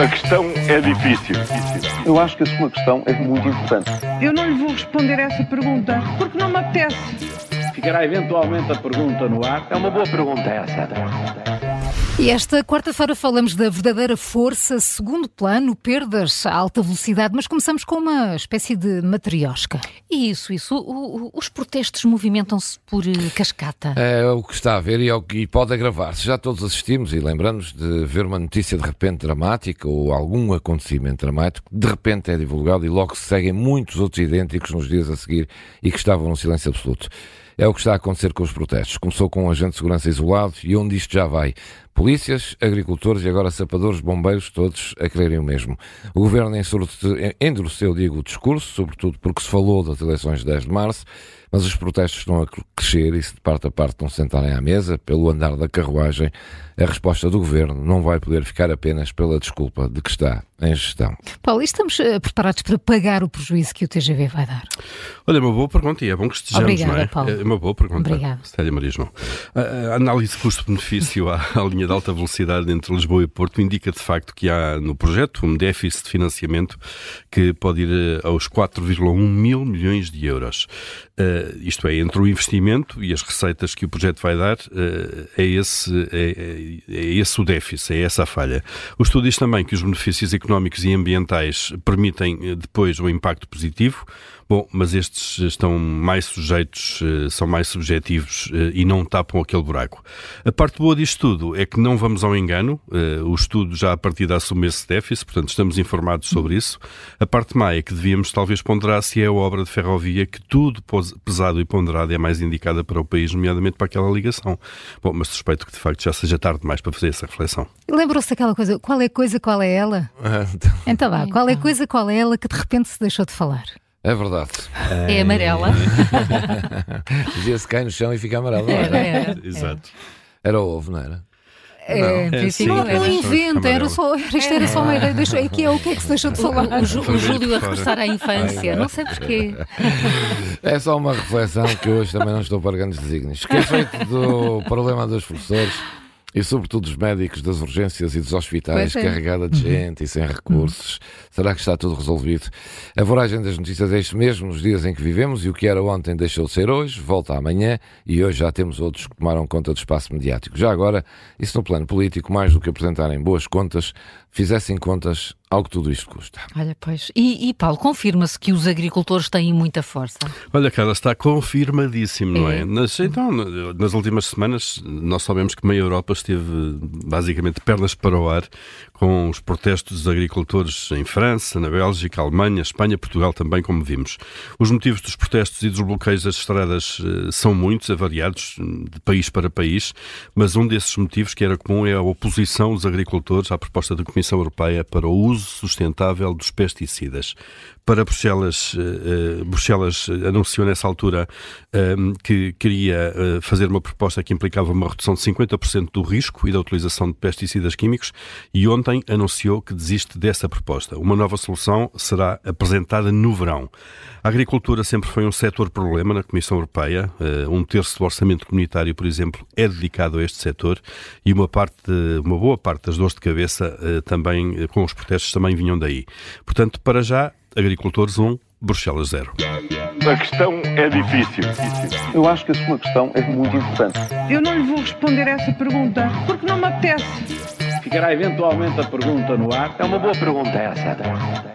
A questão é difícil. Eu acho que a sua questão é muito importante. Eu não lhe vou responder essa pergunta porque não me apetece. Ficará eventualmente a pergunta no ar. É uma boa pergunta essa. E esta quarta-feira falamos da verdadeira força, segundo plano, perdas a alta velocidade, mas começamos com uma espécie de matriosca. Isso, isso. O- o- os protestos movimentam-se por eh, cascata. É o que está a ver e, é o que- e pode agravar-se. Já todos assistimos e lembramos de ver uma notícia de repente dramática ou algum acontecimento dramático, de repente é divulgado e logo se seguem muitos outros idênticos nos dias a seguir e que estavam no silêncio absoluto. É o que está a acontecer com os protestos. Começou com um agente de segurança isolado e onde isto já vai? Polícias, agricultores e agora sapadores, bombeiros, todos a quererem o mesmo. O governo endureceu, digo, o discurso, sobretudo porque se falou das eleições de 10 de março, mas os protestos estão a crescer e se de parte a parte não se sentarem à mesa, pelo andar da carruagem, a resposta do governo não vai poder ficar apenas pela desculpa de que está em gestão. Paulo, e estamos eh, preparados para pagar o prejuízo que o TGV vai dar? Olha, é uma boa pergunta e é bom que estejamos, Obrigada, não é? Paulo. É uma boa pergunta. Obrigada. Célia Maria João. A, a análise custo-benefício à, à linha de alta velocidade entre Lisboa e Porto indica de facto que há no projeto um déficit de financiamento que pode ir eh, aos 4,1 mil milhões de euros. Eh, isto é, entre o investimento e as receitas que o projeto vai dar, eh, é, esse, é, é- é esse o déficit, é essa a falha. O estudo diz também que os benefícios económicos e ambientais permitem eh, depois o impacto positivo, Bom, mas estes estão mais sujeitos, são mais subjetivos e não tapam aquele buraco. A parte boa disto tudo é que não vamos ao engano, o estudo já a partir de assume esse déficit, portanto estamos informados sobre isso. A parte má é que devíamos talvez ponderar se é a obra de ferrovia que tudo pesado e ponderado é mais indicada para o país, nomeadamente para aquela ligação. Bom, mas suspeito que de facto já seja tarde demais para fazer essa reflexão. Lembram-se daquela coisa, qual é coisa, qual é ela? Então vá, qual é coisa, qual é ela que de repente se deixou de falar? É verdade. É amarela. Dizia-se cai no chão e fica amarelo. não era? É, Exato. Era ovo, não era? É, princípio sim, não, é, não é, inventa, era só, isto era só uma ideia, deixou, aqui é o que é que se deixou de falar. O, Ju- o Júlio a regressar à infância. Não sei porquê. É só uma reflexão que hoje também não estou para grandes desígnios. Que é feito do problema dos professores e, sobretudo, dos médicos das urgências e dos hospitais, é. carregada de gente e sem recursos. Será que está tudo resolvido? A voragem das notícias é isto mesmo nos dias em que vivemos e o que era ontem deixou de ser hoje, volta amanhã e hoje já temos outros que tomaram conta do espaço mediático. Já agora, isso no plano político, mais do que apresentarem boas contas, fizessem contas ao que tudo isto custa. Olha, pois. E, e Paulo, confirma-se que os agricultores têm muita força. Olha, Carla, está confirmadíssimo, não é? É. Nas, então, nas últimas semanas, nós sabemos que meia Europa esteve basicamente pernas para o ar com os protestos dos agricultores em França, na Bélgica, Alemanha, Espanha, Portugal também, como vimos. Os motivos dos protestos e dos bloqueios das estradas eh, são muitos, variados, de país para país, mas um desses motivos que era comum é a oposição dos agricultores à proposta da Comissão Europeia para o uso sustentável dos pesticidas. Para Bruxelas, eh, eh, Bruxelas anunciou nessa altura eh, que queria eh, fazer uma proposta que implicava uma redução de 50% do risco e da utilização de pesticidas químicos e ontem anunciou que desiste dessa proposta. Uma nova solução será apresentada no verão. A agricultura sempre foi um setor problema na Comissão Europeia. Eh, Um terço do orçamento comunitário, por exemplo, é dedicado a este setor e uma parte, uma boa parte das dores de cabeça eh, também com os protestos também vinham daí. Portanto, para já, agricultores 1, Bruxelas 0. A questão é difícil. Eu acho que a sua questão é muito importante. Eu não lhe vou responder essa pergunta porque não me apetece. Ficará eventualmente a pergunta no ar. É uma boa pergunta essa.